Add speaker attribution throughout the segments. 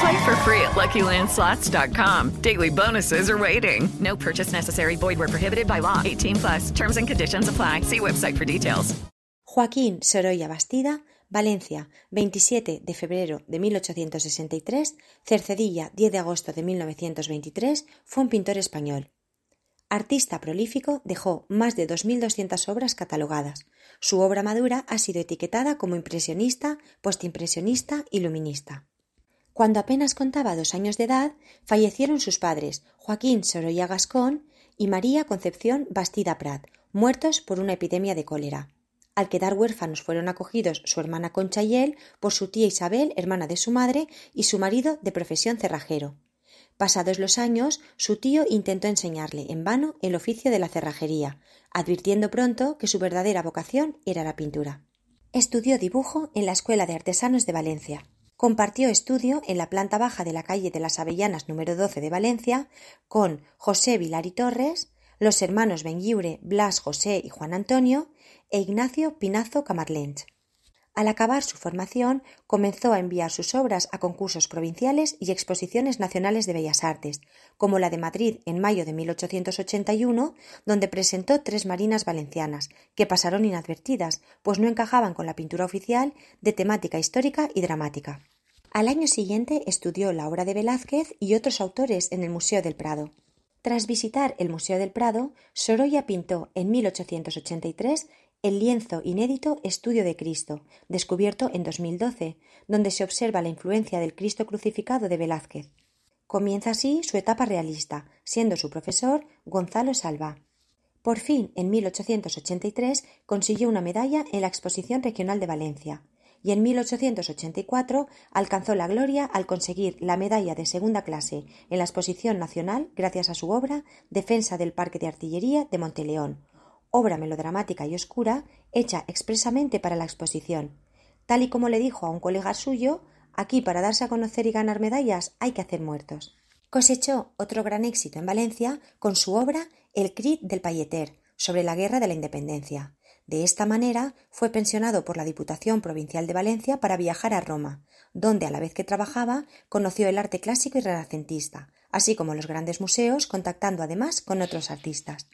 Speaker 1: Play for free at LuckyLandSlots.com. Daily bonuses are waiting. No purchase necessary. Void where prohibited by law. 18 plus. Terms and conditions apply. See website for details.
Speaker 2: Joaquín Sorolla Bastida, Valencia, 27 de febrero de 1863, Cercedilla, 10 de agosto de 1923, fue un pintor español. Artista prolífico, dejó más de 2.200 obras catalogadas. Su obra madura ha sido etiquetada como impresionista, postimpresionista y luminista. Cuando apenas contaba dos años de edad, fallecieron sus padres, Joaquín Sorolla Gascón y María Concepción Bastida Prat, muertos por una epidemia de cólera. Al quedar huérfanos fueron acogidos su hermana Concha y él por su tía Isabel, hermana de su madre, y su marido de profesión cerrajero. Pasados los años, su tío intentó enseñarle en vano el oficio de la cerrajería, advirtiendo pronto que su verdadera vocación era la pintura. Estudió dibujo en la Escuela de Artesanos de Valencia. Compartió estudio en la planta baja de la calle de las Avellanas número 12 de Valencia con José Vilar y Torres, los hermanos Benguiure, Blas José y Juan Antonio e Ignacio Pinazo Camarlench. Al acabar su formación, comenzó a enviar sus obras a concursos provinciales y exposiciones nacionales de bellas artes, como la de Madrid en mayo de 1881, donde presentó tres marinas valencianas, que pasaron inadvertidas, pues no encajaban con la pintura oficial de temática histórica y dramática. Al año siguiente estudió la obra de Velázquez y otros autores en el Museo del Prado. Tras visitar el Museo del Prado, Sorolla pintó en 1883 el lienzo inédito Estudio de Cristo, descubierto en 2012, donde se observa la influencia del Cristo crucificado de Velázquez. Comienza así su etapa realista, siendo su profesor Gonzalo Salva. Por fin, en 1883, consiguió una medalla en la Exposición Regional de Valencia, y en 1884 alcanzó la gloria al conseguir la medalla de segunda clase en la Exposición Nacional gracias a su obra Defensa del Parque de Artillería de Monteleón, obra melodramática y oscura hecha expresamente para la exposición. Tal y como le dijo a un colega suyo, aquí para darse a conocer y ganar medallas hay que hacer muertos. Cosechó otro gran éxito en Valencia con su obra El crit del Payeter, sobre la guerra de la independencia. De esta manera fue pensionado por la Diputación Provincial de Valencia para viajar a Roma, donde a la vez que trabajaba conoció el arte clásico y renacentista, así como los grandes museos, contactando además con otros artistas.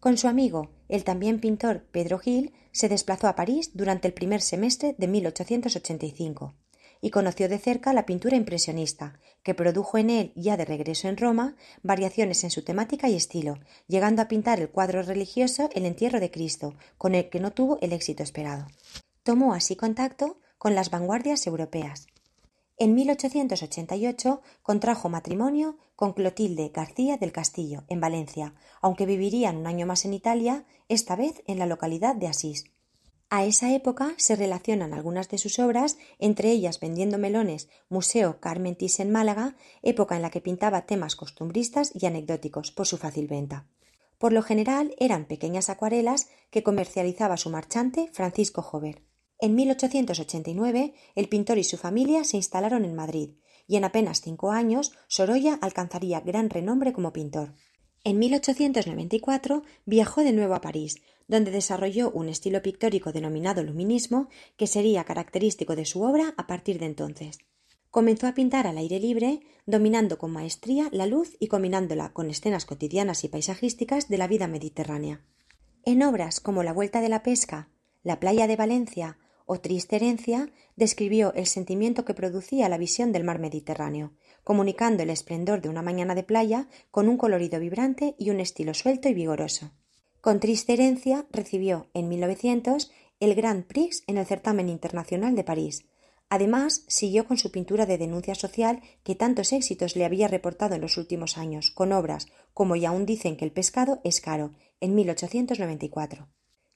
Speaker 2: Con su amigo, el también pintor Pedro Gil, se desplazó a París durante el primer semestre de 1885 y conoció de cerca la pintura impresionista, que produjo en él, ya de regreso en Roma, variaciones en su temática y estilo, llegando a pintar el cuadro religioso El entierro de Cristo, con el que no tuvo el éxito esperado. Tomó así contacto con las vanguardias europeas. En 1888 contrajo matrimonio con Clotilde García del Castillo, en Valencia, aunque vivirían un año más en Italia, esta vez en la localidad de Asís. A esa época se relacionan algunas de sus obras, entre ellas Vendiendo melones, Museo Carmen en Málaga, época en la que pintaba temas costumbristas y anecdóticos por su fácil venta. Por lo general eran pequeñas acuarelas que comercializaba su marchante Francisco Jover. En 1889 el pintor y su familia se instalaron en Madrid, y en apenas cinco años Sorolla alcanzaría gran renombre como pintor. En 1894 viajó de nuevo a París, donde desarrolló un estilo pictórico denominado luminismo, que sería característico de su obra a partir de entonces. Comenzó a pintar al aire libre, dominando con maestría la luz y combinándola con escenas cotidianas y paisajísticas de la vida mediterránea. En obras como La Vuelta de la Pesca, La Playa de Valencia o Triste Herencia, describió el sentimiento que producía la visión del mar Mediterráneo, comunicando el esplendor de una mañana de playa con un colorido vibrante y un estilo suelto y vigoroso. Con triste herencia recibió en 1900 el Grand Prix en el certamen internacional de París. Además, siguió con su pintura de denuncia social que tantos éxitos le había reportado en los últimos años, con obras como Y aún dicen que el pescado es caro, en 1894.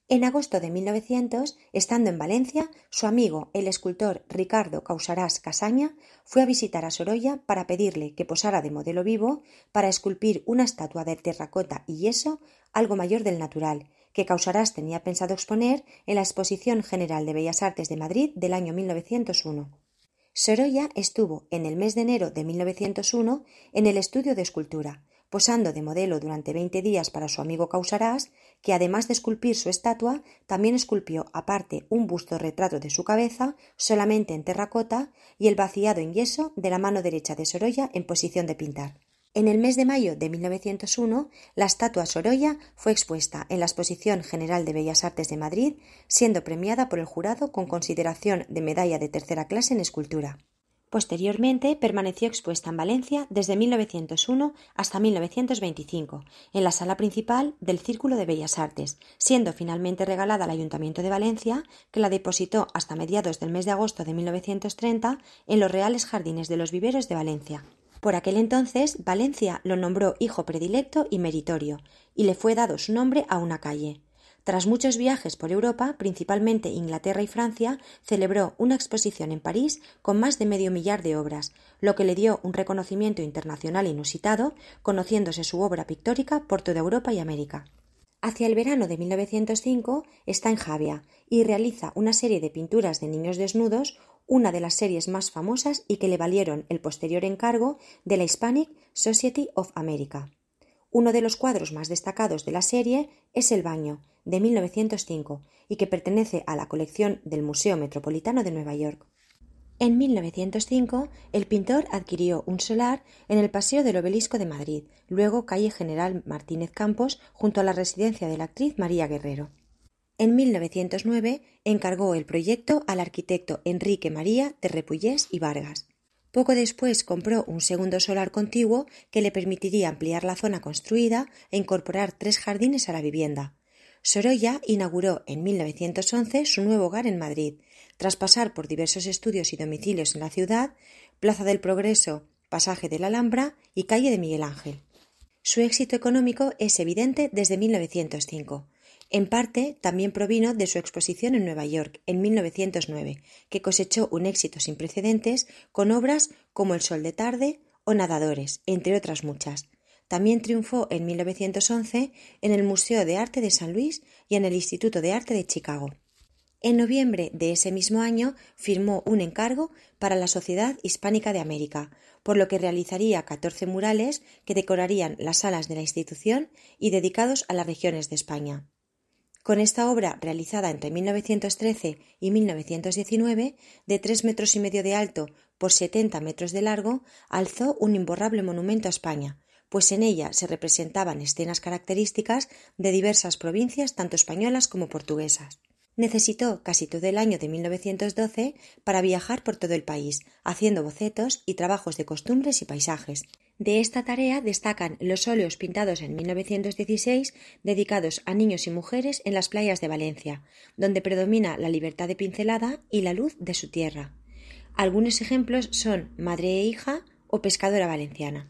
Speaker 2: En agosto de 1900, estando en Valencia, su amigo, el escultor Ricardo Causarás Casaña, fue a visitar a Sorolla para pedirle que posara de modelo vivo para esculpir una estatua de terracota y yeso algo mayor del natural, que Causarás tenía pensado exponer en la Exposición General de Bellas Artes de Madrid del año 1901. Sorolla estuvo en el mes de enero de 1901 en el estudio de escultura, posando de modelo durante veinte días para su amigo Causarás, que además de esculpir su estatua, también esculpió aparte un busto retrato de su cabeza, solamente en terracota, y el vaciado en yeso de la mano derecha de Sorolla en posición de pintar. En el mes de mayo de 1901, la estatua Sorolla fue expuesta en la Exposición General de Bellas Artes de Madrid, siendo premiada por el jurado con consideración de medalla de tercera clase en escultura. Posteriormente permaneció expuesta en Valencia desde 1901 hasta 1925, en la sala principal del Círculo de Bellas Artes, siendo finalmente regalada al Ayuntamiento de Valencia, que la depositó hasta mediados del mes de agosto de 1930 en los Reales Jardines de los Viveros de Valencia. Por aquel entonces, Valencia lo nombró hijo predilecto y meritorio, y le fue dado su nombre a una calle. Tras muchos viajes por Europa, principalmente Inglaterra y Francia, celebró una exposición en París con más de medio millar de obras, lo que le dio un reconocimiento internacional inusitado, conociéndose su obra pictórica por toda Europa y América. Hacia el verano de 1905 está en Javia y realiza una serie de pinturas de niños desnudos, una de las series más famosas y que le valieron el posterior encargo de la Hispanic Society of America. Uno de los cuadros más destacados de la serie es El baño, de 1905, y que pertenece a la colección del Museo Metropolitano de Nueva York. En 1905, el pintor adquirió un solar en el Paseo del Obelisco de Madrid, luego calle General Martínez Campos, junto a la residencia de la actriz María Guerrero. En 1909 encargó el proyecto al arquitecto Enrique María de Repullés y Vargas. Poco después compró un segundo solar contiguo que le permitiría ampliar la zona construida e incorporar tres jardines a la vivienda. Sorolla inauguró en 1911 su nuevo hogar en Madrid, tras pasar por diversos estudios y domicilios en la ciudad, Plaza del Progreso, Pasaje de la Alhambra y Calle de Miguel Ángel. Su éxito económico es evidente desde 1905. En parte también provino de su exposición en Nueva York en 1909, que cosechó un éxito sin precedentes con obras como El sol de tarde o Nadadores, entre otras muchas. También triunfó en 1911 en el Museo de Arte de San Luis y en el Instituto de Arte de Chicago. En noviembre de ese mismo año firmó un encargo para la Sociedad Hispánica de América, por lo que realizaría 14 murales que decorarían las salas de la institución y dedicados a las regiones de España. Con esta obra, realizada entre 1913 y 1919, de tres metros y medio de alto por 70 metros de largo, alzó un imborrable monumento a España, pues en ella se representaban escenas características de diversas provincias, tanto españolas como portuguesas. Necesitó casi todo el año de 1912 para viajar por todo el país, haciendo bocetos y trabajos de costumbres y paisajes. De esta tarea destacan los óleos pintados en 1916 dedicados a niños y mujeres en las playas de Valencia, donde predomina la libertad de pincelada y la luz de su tierra. Algunos ejemplos son Madre e hija o Pescadora valenciana.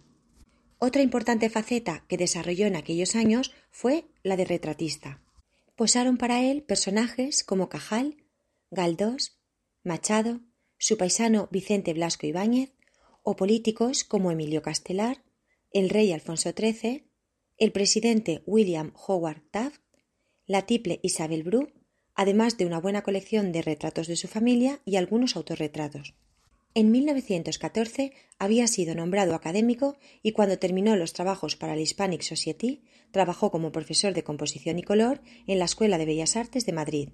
Speaker 2: Otra importante faceta que desarrolló en aquellos años fue la de retratista. Posaron para él personajes como Cajal, Galdós, Machado, su paisano Vicente Blasco Ibáñez, o políticos como Emilio Castelar, el rey Alfonso XIII, el presidente William Howard Taft, la tiple Isabel Bru, además de una buena colección de retratos de su familia y algunos autorretratos. En 1914 había sido nombrado académico y cuando terminó los trabajos para la Hispanic Society trabajó como profesor de composición y color en la Escuela de Bellas Artes de Madrid.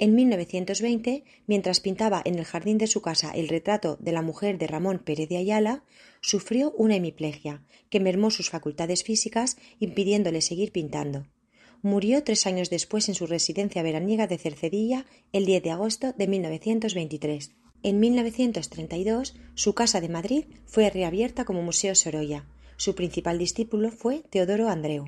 Speaker 2: En 1920, mientras pintaba en el jardín de su casa el retrato de la mujer de Ramón Pérez de Ayala, sufrió una hemiplegia que mermó sus facultades físicas impidiéndole seguir pintando. Murió tres años después en su residencia veraniega de Cercedilla el 10 de agosto de 1923. En 1932, su casa de Madrid fue reabierta como Museo Sorolla. Su principal discípulo fue Teodoro Andreu.